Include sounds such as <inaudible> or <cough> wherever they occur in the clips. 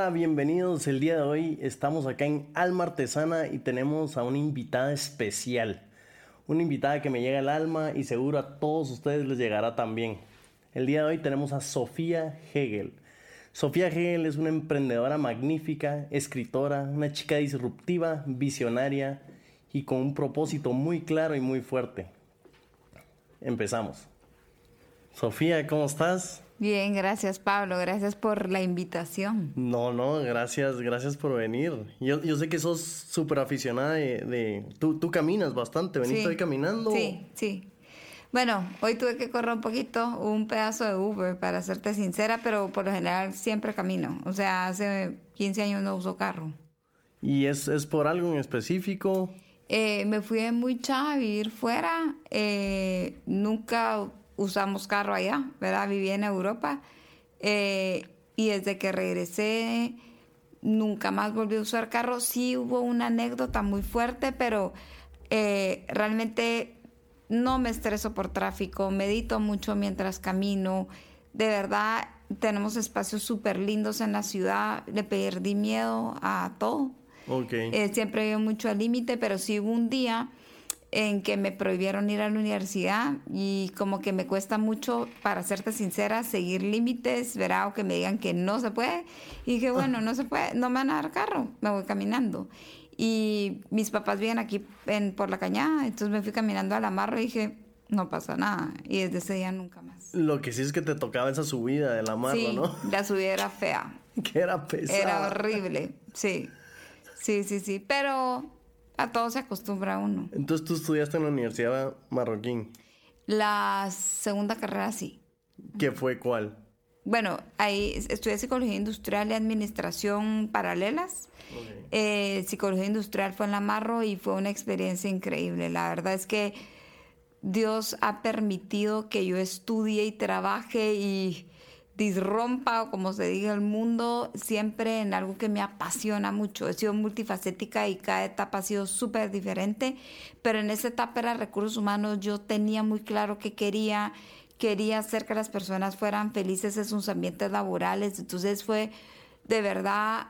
hola, bienvenidos. El día de hoy estamos acá en Alma Artesana y tenemos a una invitada especial. Una invitada que me llega al alma y seguro a todos ustedes les llegará también. El día de hoy tenemos a Sofía Hegel. Sofía Hegel es una emprendedora magnífica, escritora, una chica disruptiva, visionaria y con un propósito muy claro y muy fuerte. Empezamos. Sofía, ¿cómo estás? Bien, gracias Pablo, gracias por la invitación. No, no, gracias, gracias por venir. Yo, yo sé que sos súper aficionada de... tú, tú, caminas bastante, veniste hoy caminando. Sí, sí. Bueno, hoy tuve que correr un poquito, un pedazo de Uber, para serte sincera, pero por lo general siempre camino. O sea, hace 15 años no uso carro. ¿Y es, es por algo en específico? Eh, me fui muy chava a vivir fuera. Eh, nunca usamos carro allá, ¿verdad? Viví en Europa eh, y desde que regresé nunca más volví a usar carro. Sí hubo una anécdota muy fuerte, pero eh, realmente no me estreso por tráfico, medito mucho mientras camino. De verdad, tenemos espacios súper lindos en la ciudad. Le perdí miedo a todo. Okay. Eh, siempre veo mucho al límite, pero sí hubo un día en que me prohibieron ir a la universidad y como que me cuesta mucho, para serte sincera, seguir límites, verá, o que me digan que no se puede. Y dije, bueno, no se puede, no me van a dar carro, me voy caminando. Y mis papás viven aquí en, por la cañada, entonces me fui caminando a la marra y dije, no pasa nada. Y desde ese día nunca más. Lo que sí es que te tocaba esa subida de la marra, sí, ¿no? La subida era fea. <laughs> que era pesada. Era horrible, sí. Sí, sí, sí. Pero a todo se acostumbra uno. Entonces tú estudiaste en la Universidad Marroquín. La segunda carrera sí. ¿Qué fue cuál? Bueno, ahí estudié psicología industrial y administración paralelas. Okay. Eh, psicología industrial fue en la Marro y fue una experiencia increíble. La verdad es que Dios ha permitido que yo estudie y trabaje y disrompa o como se diga el mundo siempre en algo que me apasiona mucho. He sido multifacética y cada etapa ha sido súper diferente, pero en esa etapa era recursos humanos yo tenía muy claro que quería, quería hacer que las personas fueran felices en sus ambientes laborales, entonces fue de verdad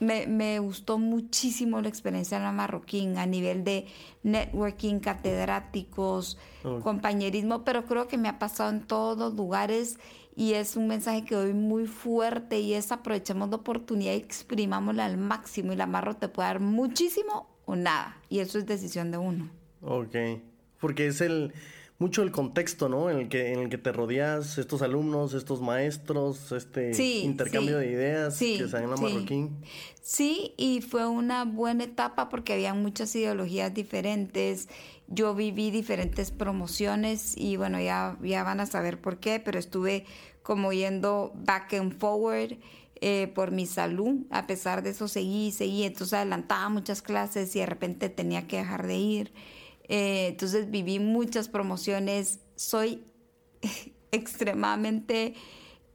me, me, gustó muchísimo la experiencia en la Marroquín a nivel de networking, catedráticos, okay. compañerismo, pero creo que me ha pasado en todos los lugares y es un mensaje que doy muy fuerte y es aprovechemos la oportunidad y exprimámosla al máximo y la Marro te puede dar muchísimo o nada y eso es decisión de uno. Ok, porque es el mucho el contexto, ¿no? En el que, en el que te rodeas, estos alumnos, estos maestros, este sí, intercambio sí, de ideas sí, que se dan en la Marroquín. Sí, y fue una buena etapa porque había muchas ideologías diferentes. Yo viví diferentes promociones y bueno, ya, ya van a saber por qué, pero estuve como yendo back and forward. Eh, por mi salud, a pesar de eso seguí, seguí, entonces adelantaba muchas clases y de repente tenía que dejar de ir. Eh, entonces viví muchas promociones, soy <laughs> extremadamente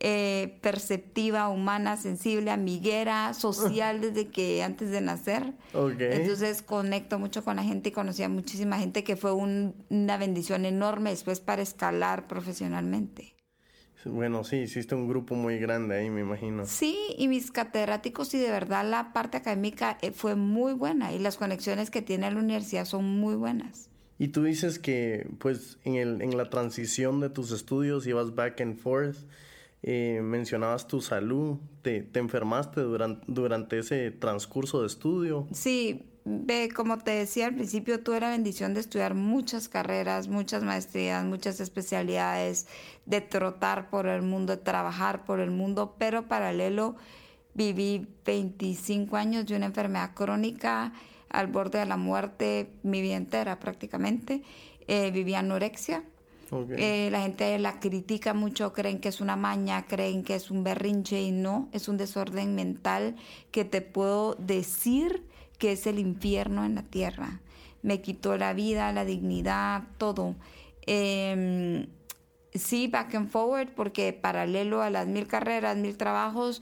eh, perceptiva, humana, sensible, amiguera, social desde que antes de nacer. Okay. Entonces conecto mucho con la gente y conocí a muchísima gente que fue un, una bendición enorme después para escalar profesionalmente. Bueno, sí, hiciste un grupo muy grande ahí, me imagino. Sí, y mis catedráticos y de verdad la parte académica eh, fue muy buena y las conexiones que tiene la universidad son muy buenas. Y tú dices que, pues, en, el, en la transición de tus estudios ibas back and forth, eh, mencionabas tu salud, ¿Te, te enfermaste durante, durante ese transcurso de estudio? Sí, Ve, como te decía al principio, tuve la bendición de estudiar muchas carreras, muchas maestrías, muchas especialidades, de trotar por el mundo, de trabajar por el mundo, pero paralelo viví 25 años de una enfermedad crónica al borde de la muerte mi vida entera prácticamente. Eh, viví anorexia. Eh, la gente la critica mucho, creen que es una maña, creen que es un berrinche y no, es un desorden mental que te puedo decir que es el infierno en la tierra. Me quitó la vida, la dignidad, todo. Eh, sí, back and forward, porque paralelo a las mil carreras, mil trabajos,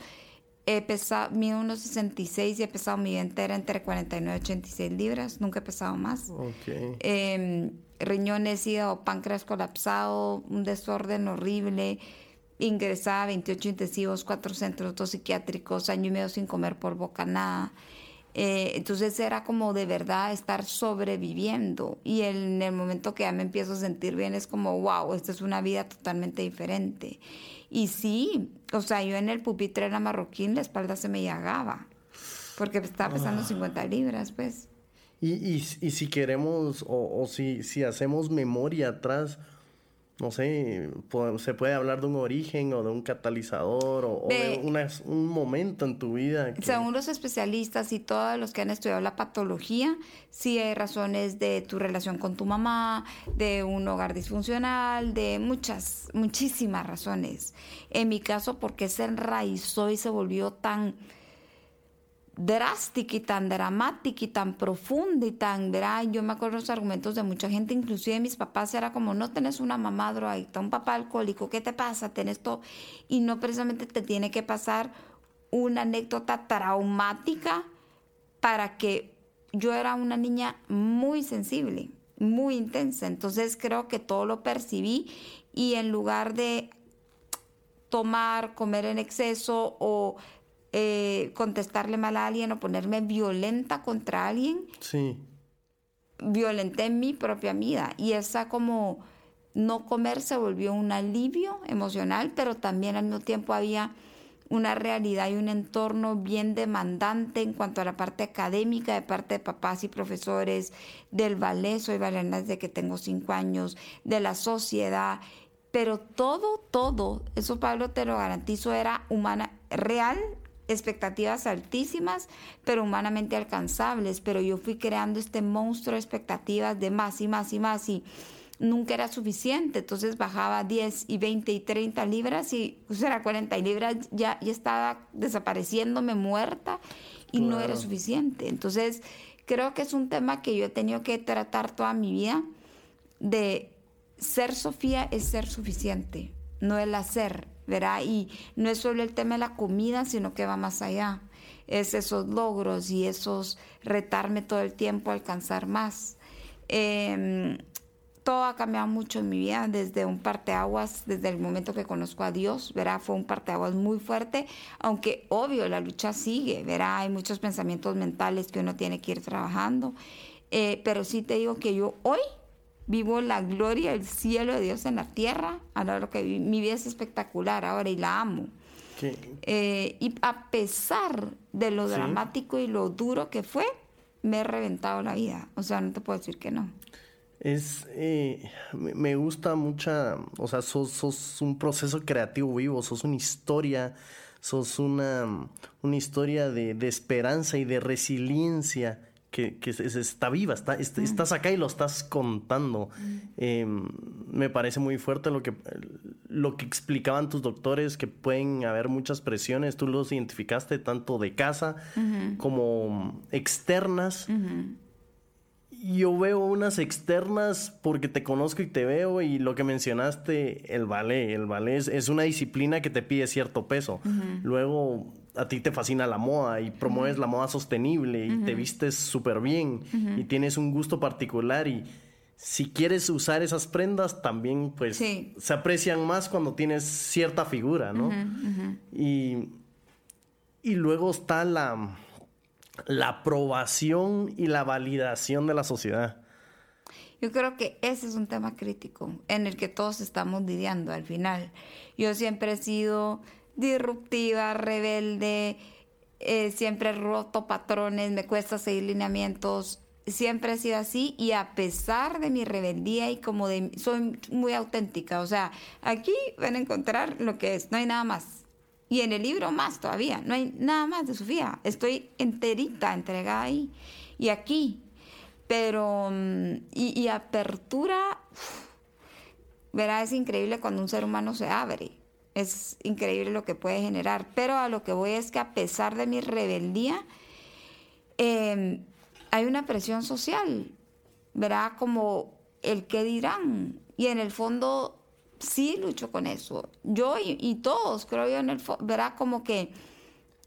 he pesado, mido unos 66 y he pesado mi vida entera entre 49 y 86 libras, nunca he pesado más. Okay. Eh, riñones, hígado, páncreas colapsado, un desorden horrible. ingresada a 28 intensivos, cuatro centros, dos psiquiátricos, año y medio sin comer por boca nada. Eh, entonces era como de verdad estar sobreviviendo y en el momento que ya me empiezo a sentir bien es como, wow, esta es una vida totalmente diferente. Y sí, o sea, yo en el pupitre era marroquín, la espalda se me llagaba, porque estaba pesando 50 ah. libras, pues. Y, y, y si queremos, o, o si, si hacemos memoria atrás, no sé, se puede hablar de un origen o de un catalizador o, de, un momento en tu vida. Según los especialistas y todos los que han estudiado la patología, sí hay razones de tu relación con tu mamá, de un hogar disfuncional, de muchas, muchísimas razones. En mi caso, porque se enraizó y se volvió tan drástica y tan dramática y tan profunda y tan, verá, yo me acuerdo los argumentos de mucha gente, inclusive mis papás, era como, no tenés una mamá drogadicta, un papá alcohólico, ¿qué te pasa? Tenés todo, y no precisamente te tiene que pasar una anécdota traumática para que yo era una niña muy sensible, muy intensa, entonces creo que todo lo percibí y en lugar de tomar, comer en exceso o eh, contestarle mal a alguien o ponerme violenta contra alguien, sí. violenté mi propia vida. Y esa como no comer se volvió un alivio emocional, pero también al mismo tiempo había una realidad y un entorno bien demandante en cuanto a la parte académica de parte de papás y profesores, del ballet, soy bailarina desde que tengo cinco años, de la sociedad, pero todo, todo, eso Pablo te lo garantizo, era humana, real expectativas altísimas, pero humanamente alcanzables, pero yo fui creando este monstruo de expectativas de más y más y más y nunca era suficiente, entonces bajaba 10 y 20 y 30 libras y pues era 40 libras, ya, ya estaba desapareciéndome muerta y no era suficiente. Entonces creo que es un tema que yo he tenido que tratar toda mi vida de ser Sofía es ser suficiente, no el hacer ¿verdad? Y no es solo el tema de la comida, sino que va más allá. Es esos logros y esos retarme todo el tiempo a alcanzar más. Em, todo ha cambiado mucho en mi vida, desde un parteaguas, desde el momento que conozco a Dios, ¿verdad? Fue un parteaguas muy fuerte, aunque obvio la lucha sigue, ¿verdad? Hay muchos pensamientos mentales que uno tiene que ir trabajando, eh, pero sí te digo que yo hoy vivo la gloria, el cielo de Dios en la tierra. Ahora lo que mi vida es espectacular ahora y la amo. Eh, y a pesar de lo dramático y lo duro que fue, me he reventado la vida. O sea, no te puedo decir que no. Es, eh, me gusta mucha, o sea, sos, un proceso creativo vivo, sos una historia, sos una, una historia de, de esperanza y de resiliencia que, está viva, está, estás acá y lo estás contando. Em, me parece muy fuerte lo que, lo que explicaban tus doctores, que pueden haber muchas presiones, tú los identificaste tanto de casa como externas. Yo veo unas externas porque te conozco y te veo y lo que mencionaste, el ballet, el ballet es, una disciplina que te pide cierto peso. Luego a ti te fascina la moda y promueves la moda sostenible y te vistes súper bien y tienes un gusto particular y si quieres usar esas prendas también pues se aprecian más cuando tienes cierta figura, ¿no? Y, y luego está la, la aprobación y la validación de la sociedad. Yo creo que ese es un tema crítico en el que todos estamos lidiando al final. Yo siempre he sido disruptiva, rebelde, eh, siempre he roto patrones, me cuesta seguir lineamientos, siempre he sido así y a pesar de mi rebeldía y como de soy muy auténtica, o sea, aquí van a encontrar lo que es, no hay nada más. Y en el libro más todavía, no hay nada más de Sofía, estoy enterita, entregada ahí y aquí. Pero, mm, y, apertura, verá, es increíble cuando un ser humano se abre es increíble lo que puede generar. Pero a lo que voy es que a pesar de mi rebeldía, em, hay una presión social, ¿verdad? Como el que dirán. Y en el fondo sí lucho con eso. Yo y, todos, creo yo, en el ¿verdad? Como que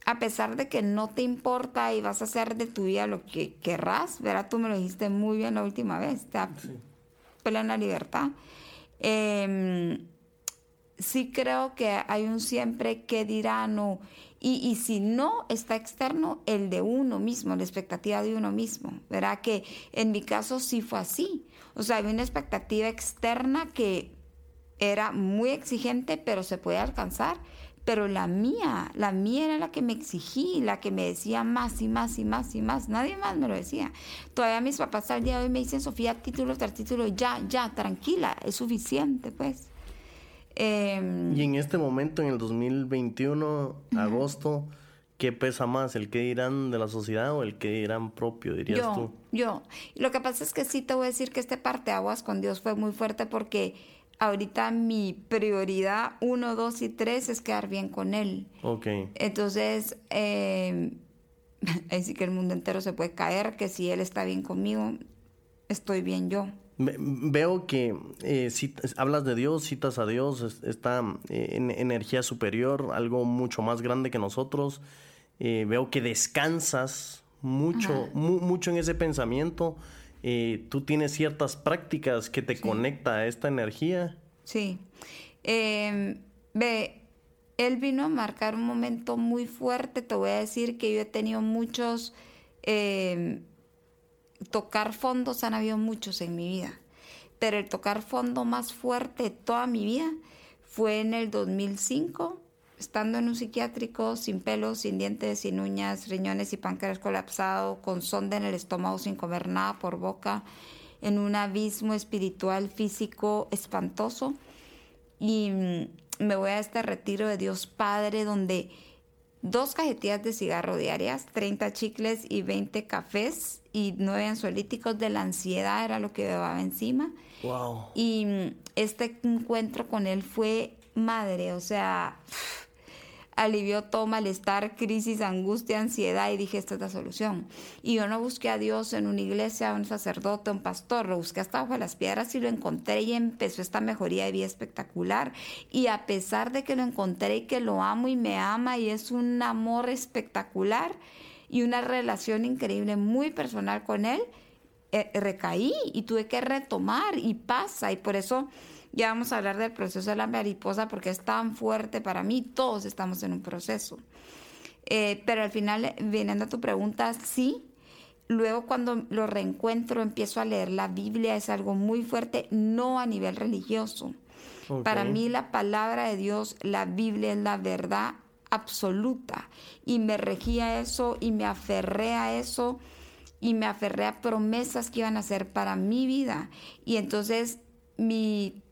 a pesar de que no te importa y vas a hacer de tu vida lo que querrás, ¿verdad? Tú me lo dijiste muy bien la última vez, te plena libertad. Eh, sí creo que hay un siempre que dirán o... Y, y, si no está externo, el de uno mismo, la expectativa de uno mismo. Verá que en mi caso sí fue así. O sea, había una expectativa externa que era muy exigente, pero se puede alcanzar. Pero la mía, la mía era la que me exigí, la que me decía más y más y más y más. Nadie más me lo decía. Todavía mis papás al día de hoy me dicen, Sofía, título tras título, ya, ya, tranquila, es suficiente, pues. Em, y en este momento, en el 2021, agosto, ¿qué pesa más? ¿El que dirán de la sociedad o el que dirán propio, dirías yo, tú? Yo, Lo que pasa es que sí te voy a decir que este parteaguas con Dios fue muy fuerte porque ahorita mi prioridad uno, dos y tres es quedar bien con Él. Ok. Entonces, <laughs> eh, así que el mundo entero se puede caer, que si Él está bien conmigo, estoy bien yo. Veo que eh, hablas de Dios, citas a Dios, está eh, en energía superior, algo mucho más grande que nosotros. Eh, veo que descansas mucho, mucho en ese pensamiento. tú tienes ciertas prácticas que te conecta a esta energía. Sí. Em, ve, él vino a marcar un momento muy fuerte. Te voy a decir que yo he tenido muchos em, tocar fondos han habido muchos en mi vida, pero el tocar fondo más fuerte de toda mi vida fue en el 2005, estando en un psiquiátrico sin pelos, sin dientes, sin uñas, riñones y páncreas colapsado, con sonda en el estómago sin comer nada por boca, en un abismo espiritual, físico espantoso. Y mm, me voy a este retiro de Dios Padre donde dos cajetillas de cigarro diarias, 30 chicles y 20 cafés y 9 ansiolíticos de la ansiedad era lo que llevaba encima. Wow. Y mm, este encuentro con él fue madre, o sea, alivió todo malestar, crisis, angustia, ansiedad y dije, esta es la solución. Y yo no busqué a Dios en una iglesia, un sacerdote, un pastor, lo busqué hasta bajo las piedras y lo encontré y empezó esta mejoría de vida espectacular. Y a pesar de que lo encontré y que lo amo y me ama y es un amor espectacular y una relación increíble, muy personal con él, eh, recaí y tuve que retomar y pasa y por eso ya vamos a hablar del proceso de la mariposa porque es tan fuerte para mí. Todos estamos en un proceso. Eh, pero al final, viniendo a tu pregunta, sí. Luego cuando lo reencuentro, empiezo a leer la Biblia, es algo muy fuerte, no a nivel religioso. Para mí la palabra de Dios, la Biblia es la verdad absoluta. Y me regía eso y me aferré a eso y me aferré a promesas que iban a ser para mi vida. Y entonces mi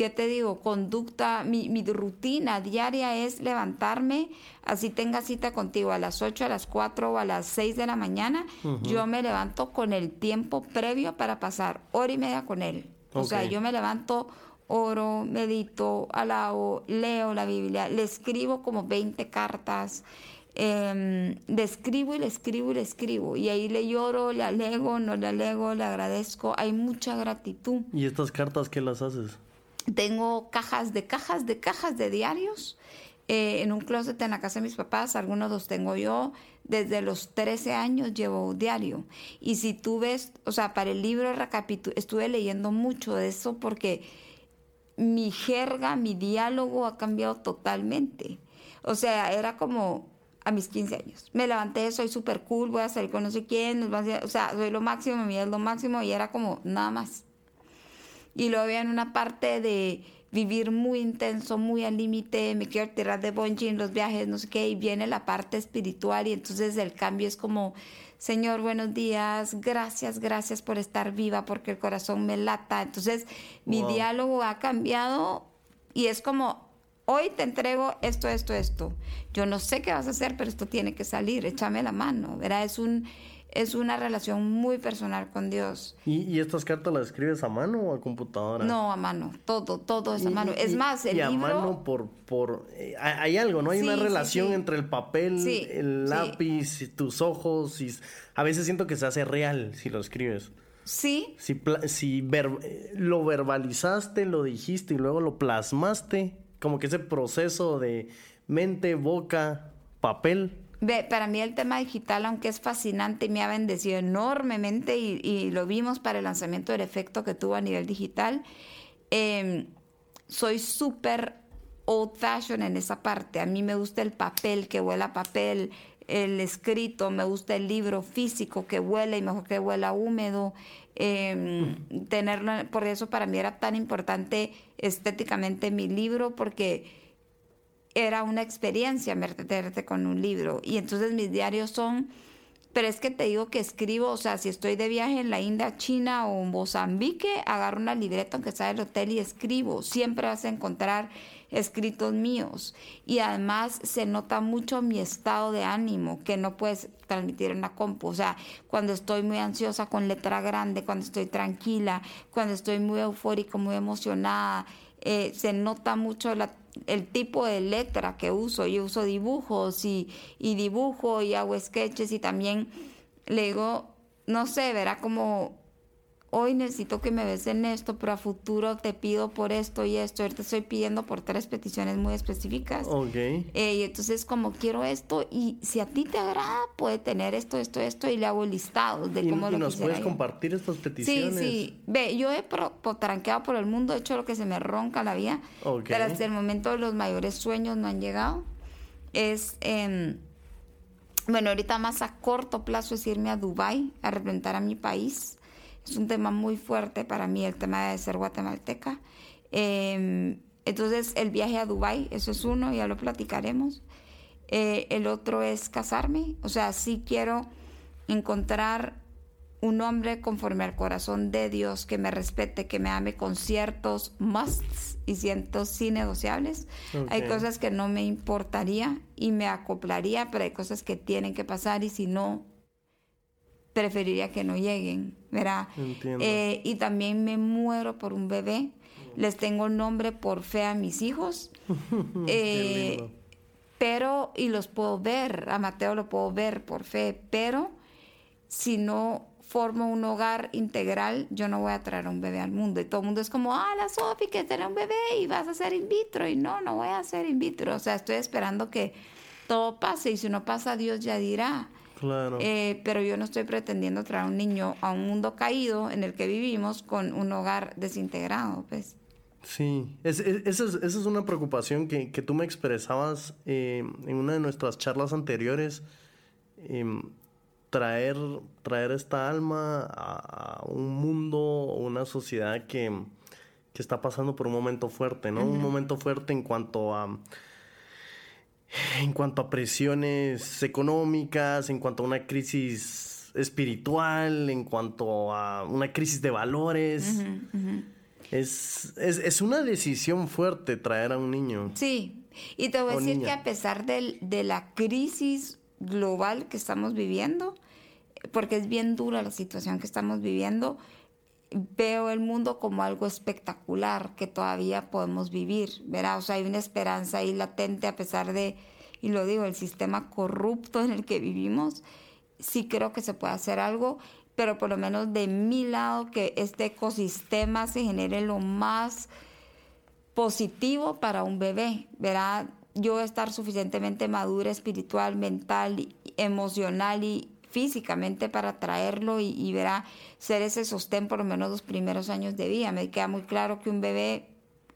¿qué te digo? Conducta, mi, mi, rutina diaria es levantarme, así tenga cita contigo a las 8, a las 4 o a las 6 de la mañana, yo me levanto con el tiempo previo para pasar hora y media con él. O sea, yo me levanto, oro, medito, alabo, leo la Biblia, le escribo como 20 cartas. Eh, le escribo y le escribo y le escribo. Y ahí le lloro, le alego, no le alego, le agradezco. Hay mucha gratitud. ¿Y estas cartas qué las haces? Tengo cajas de cajas de cajas de diarios eh, en un closet en la casa de mis papás. Algunos los tengo yo. Desde los 13 años llevo diario. Y si tú ves, o sea, para el libro estuve leyendo mucho de eso porque mi jerga, mi diálogo ha cambiado totalmente. O sea, era como a mis 15 años. Me levanté, soy súper cool, voy a salir con no sé quién, o sea, soy lo máximo, mi vida es lo máximo y era como nada más y luego había una parte de vivir muy intenso, muy al límite, me quiero tirar de bungee en los viajes, no sé qué, y viene la parte espiritual y entonces el cambio es como, Señor, buenos días, gracias, gracias por estar viva porque el corazón me lata. Entonces mi diálogo ha cambiado y es como, hoy te entrego esto, esto, esto. Yo no sé qué vas a hacer, pero esto tiene que salir, échame la mano, ¿verdad? Es un es una relación muy personal con Dios. ¿Y, estas cartas las escribes a mano o a computadora? No, a mano, todo, todo es a mano. es más, el y a mano por, por eh, hay algo, ¿no? Hay una relación entre el papel, el lápiz, tus ojos, y a veces siento que se hace real si lo escribes. Sí. Si, si lo verbalizaste, lo dijiste y luego lo plasmaste, como que ese proceso de mente, boca, papel para mí el tema digital, aunque es fascinante me ha bendecido enormemente y, lo vimos para el lanzamiento del efecto que tuvo a nivel digital, em, soy súper old fashion en esa parte. A mí me gusta el papel, que huela a papel, el escrito, me gusta el libro físico, que huele y mejor que huela húmedo. Eh, tenerlo, por eso para mí era tan importante estéticamente mi libro, porque era una experiencia meterte con un libro. Y entonces mis diarios son, pero es que te digo que escribo, o sea, si estoy de viaje en la India, China o en Mozambique, agarro una libreta aunque sea del hotel y escribo. Siempre vas a encontrar escritos míos. Y además se nota mucho mi estado de ánimo, que no puedes transmitir en la compu. O sea, cuando estoy muy ansiosa con letra grande, cuando estoy tranquila, cuando estoy muy eufórico, muy emocionada, eh, se nota mucho la el tipo de letra que uso. Yo uso dibujos y, y dibujo y hago sketches y también le digo, no sé, verá como hoy necesito que me ves en esto, pero a futuro te pido por esto y esto. Ahorita estoy pidiendo por tres peticiones muy específicas. Ok. Eh, y entonces como quiero esto y si a ti te agrada, puede tener esto, esto, esto y le hago listados de cómo y lo nos puedes yo. compartir estas peticiones. Sí, sí. Ve, yo he pro, tranqueado por el mundo, he hecho lo que se me ronca la vida. Ok. Pero hasta el momento los mayores sueños no han llegado. Es... em, bueno, ahorita más a corto plazo es irme a Dubai a representar a mi país. Es un tema muy fuerte para mí el tema de ser guatemalteca. Eh, entonces, el viaje a Dubai, eso es uno, ya lo platicaremos. Eh, el otro es casarme, o sea, sí quiero encontrar un hombre conforme al corazón de Dios, que me respete, que me ame con ciertos musts y ciertos sí negociables. Hay cosas que no me importaría y me acoplaría, pero hay cosas que tienen que pasar y si no, preferiría que no lleguen, ¿verdad? Eh, y también me muero por un bebé. Les tengo nombre por fe a mis hijos. <laughs> Eh, pero, y los puedo ver, a Mateo lo puedo ver por fe, pero si no formo un hogar integral, yo no voy a traer un bebé al mundo. Y todo el mundo es como, ah, la Sofi, que tiene un bebé y vas a hacer in vitro. Y no, no voy a hacer in vitro. O sea, estoy esperando que todo pase y si no pasa, Dios ya dirá. Claro. Eh, pero yo no estoy pretendiendo traer un niño a un mundo caído en el que vivimos con un hogar desintegrado, pues. Sí, es, es- esa, es, esa es una preocupación que, que tú me expresabas eh, en una de nuestras charlas anteriores. em, traer, traer esta alma a, a un mundo o una sociedad que, que está pasando por un momento fuerte, ¿no? Un momento fuerte en cuanto a en cuanto a presiones económicas, en cuanto a una crisis espiritual, en cuanto a una crisis de valores. Es, es, es una decisión fuerte traer a un niño. Sí, y te voy a decir niña. que a pesar del- de la crisis global que estamos viviendo, porque es bien dura la situación que estamos viviendo, veo el mundo como algo espectacular que todavía podemos vivir, ¿verdad? O sea, hay una esperanza ahí latente a pesar de, y lo digo, el sistema corrupto en el que vivimos, sí creo que se puede hacer algo, pero por lo menos de mi lado que este ecosistema se genere lo más positivo para un bebé, ¿verdad? Yo estar suficientemente madura espiritual, mental, emocional y físicamente para traerlo y, y verá ser ese sostén por lo menos los primeros años de vida. Me queda muy claro que un bebé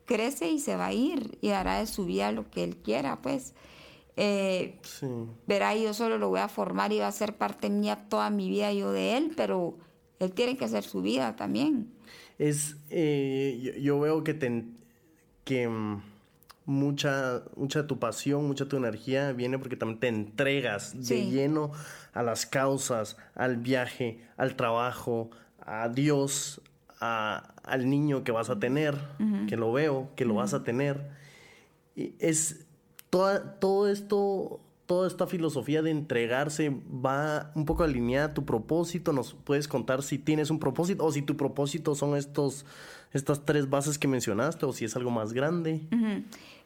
crece y se va a ir y hará de su vida lo que él quiera, pues. Eh, Sí. verá, yo solo lo voy a formar y va a ser parte mía toda mi vida yo de él, pero él tiene que hacer su vida también. Es, eh, yo, yo veo que, te, que mm, mucha, mucha de tu pasión, mucha de tu energía viene porque también te entregas de lleno a las causas, al viaje, al trabajo, a Dios, a- al niño que vas a tener, que lo veo, que lo vas a tener. Y es toda, todo esto, toda esta filosofía de entregarse va un poco alineada a tu propósito. Nos puedes contar si tienes un propósito o si tu propósito son estos, estas tres bases que mencionaste o si es algo más grande.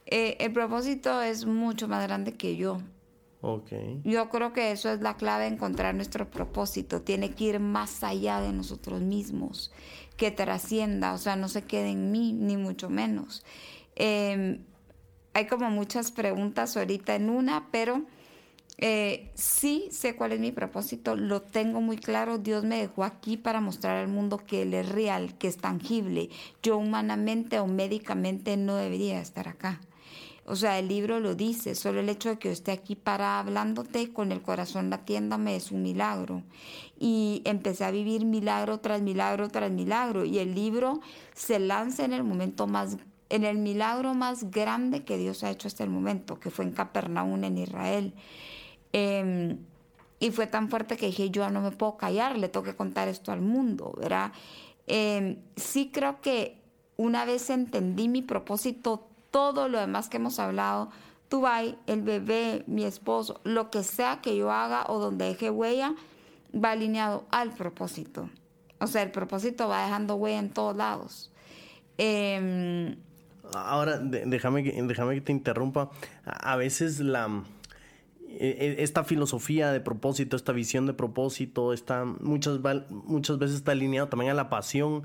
Eh, el propósito es mucho más grande que yo. Ok. Yo creo que eso es la clave de encontrar nuestro propósito. Tiene que ir más allá de nosotros mismos, que trascienda, o sea, no se quede en mí, ni mucho menos. Eh, hay como muchas preguntas ahorita en una, pero Eh, sí sé cuál es mi propósito, lo tengo muy claro. Dios me dejó aquí para mostrar al mundo que Él es real, que es tangible. Yo humanamente o médicamente no debería estar acá. O sea, el libro lo dice, solo el hecho de que yo esté aquí para hablándote con el corazón latiéndome es un milagro. Y empecé a vivir milagro tras milagro tras milagro. Y el libro se lanza en el momento más, en el milagro más grande que Dios ha hecho hasta el momento, que fue en Capernaum, en Israel. Em, y fue tan fuerte que dije, yo no me puedo callar, le tengo que contar esto al mundo, ¿verdad? Em, sí creo que una vez entendí mi propósito todo lo demás que hemos hablado, Dubai, el bebé, mi esposo, lo que sea que yo haga o donde deje huella, va alineado al propósito. O sea, el propósito va dejando huella en todos lados. Em, Ahora, déjame, déjame que te interrumpa. A veces la e, e, esta filosofía de propósito, esta visión de propósito, está muchas, muchas veces está alineado también a la pasión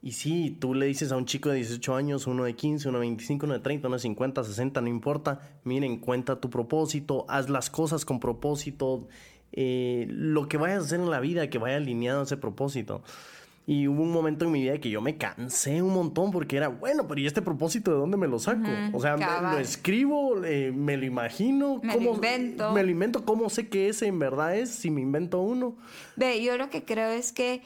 y sí, tú le dices a un chico de 18 años, uno de 15, uno de 25, uno de 30, uno de 50, 60, no importa, miren, cuenta tu propósito, haz las cosas con propósito, eh, lo que vayas a hacer en la vida, que vaya alineado a ese propósito. Y hubo un momento en mi vida que yo me cansé un montón porque era, bueno, pero ¿y este propósito de dónde me lo saco? o sea, lo escribo, me lo imagino. Me lo invento. Me lo invento, ¿cómo sé que ese en verdad es si me invento uno? Ve, yo lo que creo es que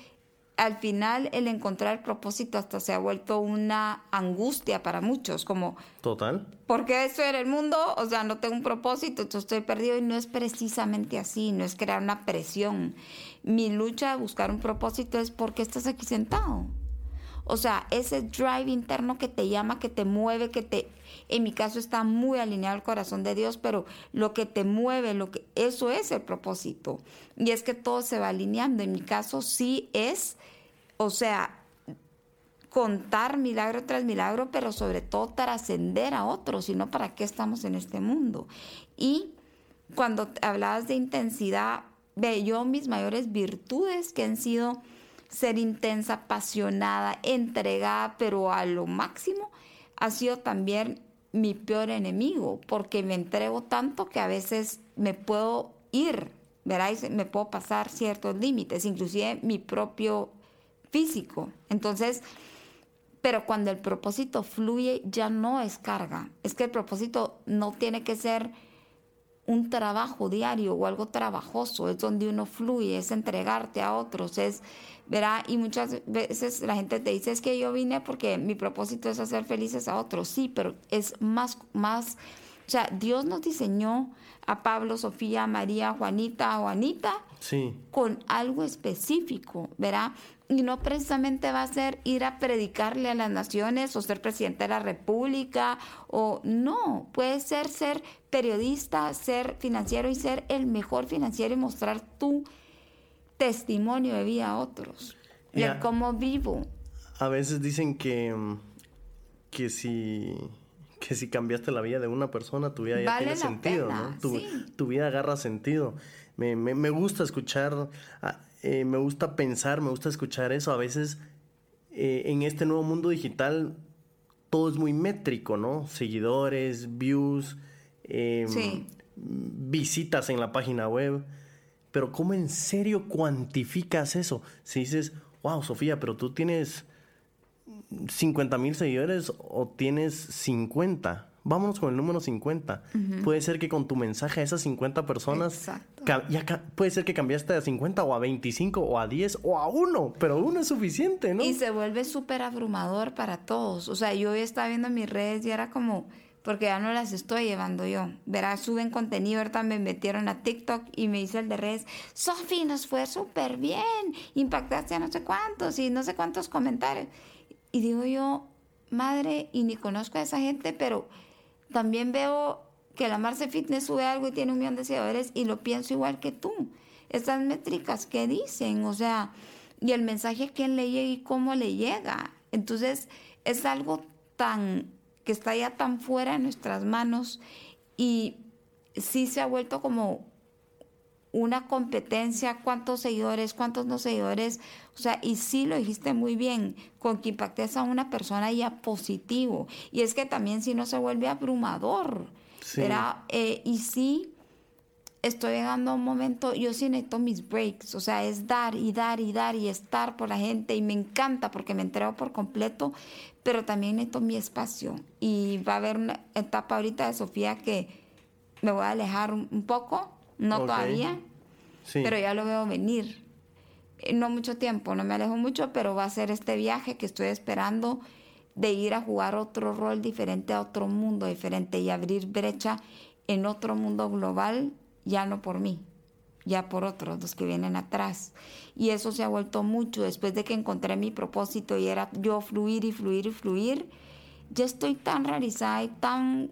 al final el encontrar propósito hasta se ha vuelto una angustia para muchos, como... Total. ¿Por qué estoy en el mundo? O sea, no tengo un propósito, entonces estoy perdido y no es precisamente así, no es crear una presión. Mi lucha de buscar un propósito es ¿por qué estás aquí sentado? O sea, ese drive interno que te llama, que te mueve, que te, en mi caso está muy alineado al corazón de Dios, pero lo que te mueve, lo que, eso es el propósito. Y es que todo se va alineando. En mi caso sí es, o sea, contar milagro tras milagro, pero sobre todo trascender a otros, sino para qué estamos en este mundo. Y cuando hablabas de intensidad, ve yo mis mayores virtudes que han sido ser intensa, apasionada, entregada, pero a lo máximo, ha sido también mi peor enemigo, porque me entrego tanto que a veces me puedo ir, veráis, me puedo pasar ciertos límites, inclusive mi propio físico. Entonces, pero cuando el propósito fluye, ya no es carga. Es que el propósito no tiene que ser un trabajo diario o algo trabajoso, es donde uno fluye, es entregarte a otros, es, verá, y muchas veces la gente te dice, es que yo vine porque mi propósito es hacer felices a otros, sí, pero es más, más, o sea, Dios nos diseñó a Pablo, Sofía, María, Juanita, Juanita, sí. con algo específico, ¿verdad? y no precisamente va a ser ir a predicarle a las naciones o ser presidente de la república o no, puede ser ser periodista, ser financiero y ser el mejor financiero y mostrar tu testimonio de vida a otros, y de cómo vivo. A veces dicen que, que si que si cambiaste la vida de una persona, tu vida ya tiene sentido, ¿no? Tu, tu, vida agarra sentido. Me, me, me gusta escuchar eh, me gusta pensar, me gusta escuchar eso. A veces eh, en este nuevo mundo digital todo es muy métrico, ¿no? Seguidores, views, em, visitas en la página web. Pero ¿cómo en serio cuantificas eso? Si dices, wow, Sofía, pero tú tienes 50 mil seguidores o tienes 50 vámonos con el número 50. Puede ser que con tu mensaje a esas 50 personas, ya puede ser que cambiaste a 50 o a 25 o a 10 o a 1, pero uno es suficiente, ¿no? Y se vuelve súper abrumador para todos. O sea, yo estaba viendo mis redes y era como, porque ya no las estoy llevando yo. Verás, suben contenido, ahorita me metieron a TikTok y me dice el de redes, Sofi, nos fue súper bien, impactaste a no sé cuántos y no sé cuántos comentarios. Y digo yo, madre, y ni conozco a esa gente, pero también veo que la Marce Fitness sube algo y tiene un millón de seguidores y lo pienso igual que tú. Estas métricas que dicen, o sea, y el mensaje quién le llega y cómo le llega. Entonces, es algo tan que está ya tan fuera de nuestras manos y sí se ha vuelto como una competencia, cuántos seguidores, cuántos no seguidores, o sea, y sí lo dijiste muy bien, con que impactes a una persona ya positivo. Y es que también si no se vuelve abrumador, eh, y sí, estoy llegando a un momento, yo sí necesito mis breaks, o sea, es dar y dar y dar y estar por la gente. Y me encanta porque me entrego por completo, pero también necesito mi espacio. Y va a haber una etapa ahorita de Sofía que me voy a alejar un, poco, no todavía, pero ya lo veo venir. Eh, no mucho tiempo, no me alejo mucho, pero va a ser este viaje que estoy esperando de ir a jugar otro rol diferente a otro mundo diferente y abrir brecha en otro mundo global ya no por mí, ya por otros, los que vienen atrás. Y eso se ha vuelto mucho después de que encontré mi propósito y era yo fluir y fluir y fluir. Ya estoy tan realizada y tan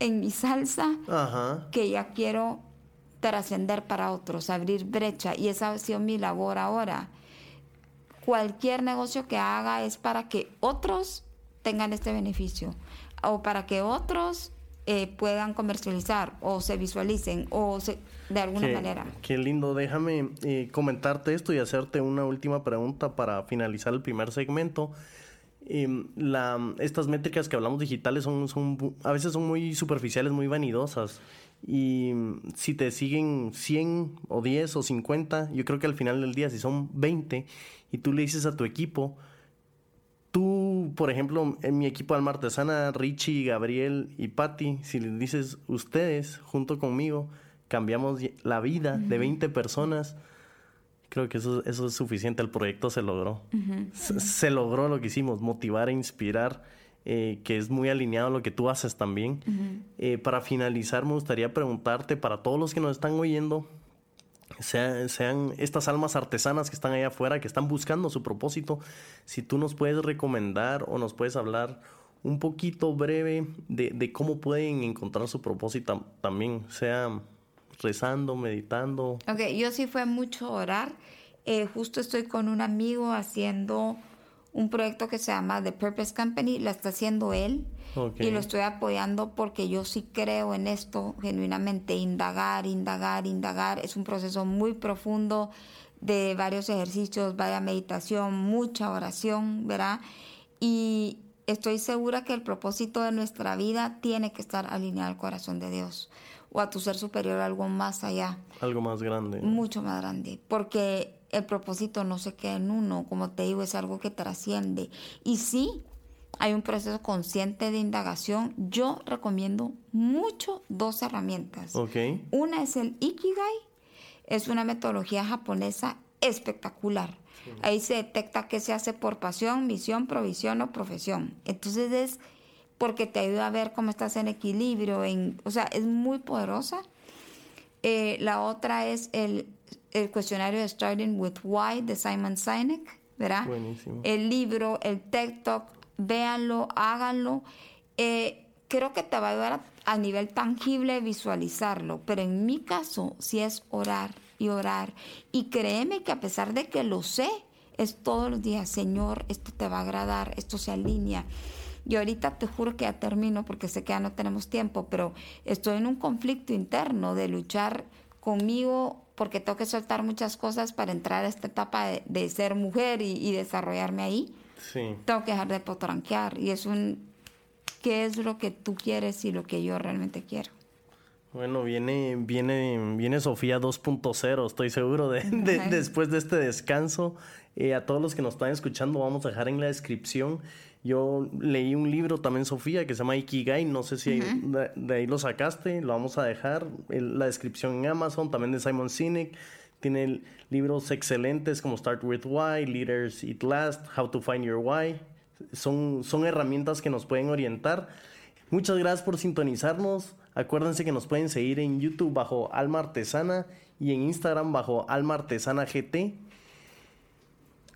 en mi salsa que ya quiero trascender para otros, abrir brecha. Y esa ha sido mi labor ahora. Cualquier negocio que haga es para que otros tengan este beneficio o para que otros eh, puedan comercializar o se visualicen o de alguna manera. Qué lindo. Déjame eh, comentarte esto y hacerte una última pregunta para finalizar el primer segmento. Em, la, estas métricas que hablamos digitales son, son, a veces son muy superficiales, muy vanidosas. Y si te siguen 100 o 10 o 50, yo creo que al final del día, si son 20 y tú le dices a tu equipo, Tú, por ejemplo, en mi equipo Alma Artesana, Richie, Gabriel y Patty, si les dices ustedes junto conmigo, cambiamos la vida de 20 personas, creo que eso, eso es suficiente. El proyecto se logró. se, logró lo que hicimos, motivar e inspirar, eh, que es muy alineado a lo que tú haces también. Eh, para finalizar, me gustaría preguntarte para todos los que nos están oyendo, sean, estas almas artesanas que están allá afuera, que están buscando su propósito, si tú nos puedes recomendar o nos puedes hablar un poquito breve de, cómo pueden encontrar su propósito también, sea rezando, meditando. Ok, yo sí fue mucho orar. Eh, justo estoy con un amigo haciendo un proyecto que se llama The Purpose Company, la está haciendo él. Y lo estoy apoyando porque yo sí creo en esto genuinamente, indagar, indagar, indagar. Es un proceso muy profundo de varios ejercicios, vaya meditación, mucha oración, ¿verdad? Y estoy segura que el propósito de nuestra vida tiene que estar alineado al corazón de Dios o a tu ser superior, algo más allá. Algo más grande. Mucho más grande, porque el propósito no se queda en uno, como te digo, es algo que trasciende. Y sí, hay un proceso consciente de indagación. Yo recomiendo mucho dos herramientas. Okay. Una es el Ikigai, es una metodología japonesa espectacular. Ahí se detecta qué se hace por pasión, misión, provisión o profesión. Entonces es porque te ayuda a ver cómo estás en equilibrio, en, o sea, es muy poderosa. Eh, la otra es el, el, cuestionario de Starting with Why de Simon Sinek, ¿verdad? Buenísimo. El libro, el TikTok, Talk, véanlo, háganlo. Eh, creo que te va a ayudar a, nivel tangible visualizarlo, pero en mi caso sí es orar y orar. Y créeme que a pesar de que lo sé, es todos los días, Señor, esto te va a agradar, esto se alinea. Y ahorita te juro que ya termino porque sé que ya no tenemos tiempo, pero estoy en un conflicto interno de luchar conmigo porque tengo que soltar muchas cosas para entrar a esta etapa de, ser mujer y desarrollarme ahí. Tengo que dejar de potranquear y es un qué es lo que tú quieres y lo que yo realmente quiero. Bueno, viene, viene, viene Sofía 2.0, estoy seguro, de, después de este descanso. Eh, a todos los que nos están escuchando, vamos a dejar en la descripción. Yo leí un libro también, Sofía, que se llama Ikigai. No sé si de, ahí lo sacaste, lo vamos a dejar. la descripción en Amazon, también de Simon Sinek. Tiene libros excelentes como Start with Why, Leaders Eat Last, How to Find Your Why. Son, son herramientas que nos pueden orientar. Muchas gracias por sintonizarnos. Acuérdense que nos pueden seguir en YouTube bajo Alma Artesana y en Instagram bajo Alma Artesana GT.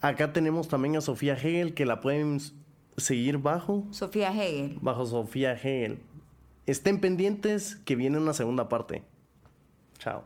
Acá tenemos también a Sofía Hegel que la pueden seguir bajo. Sofía Hegel. Bajo Sofía Hegel. Estén pendientes que viene una segunda parte. Chao.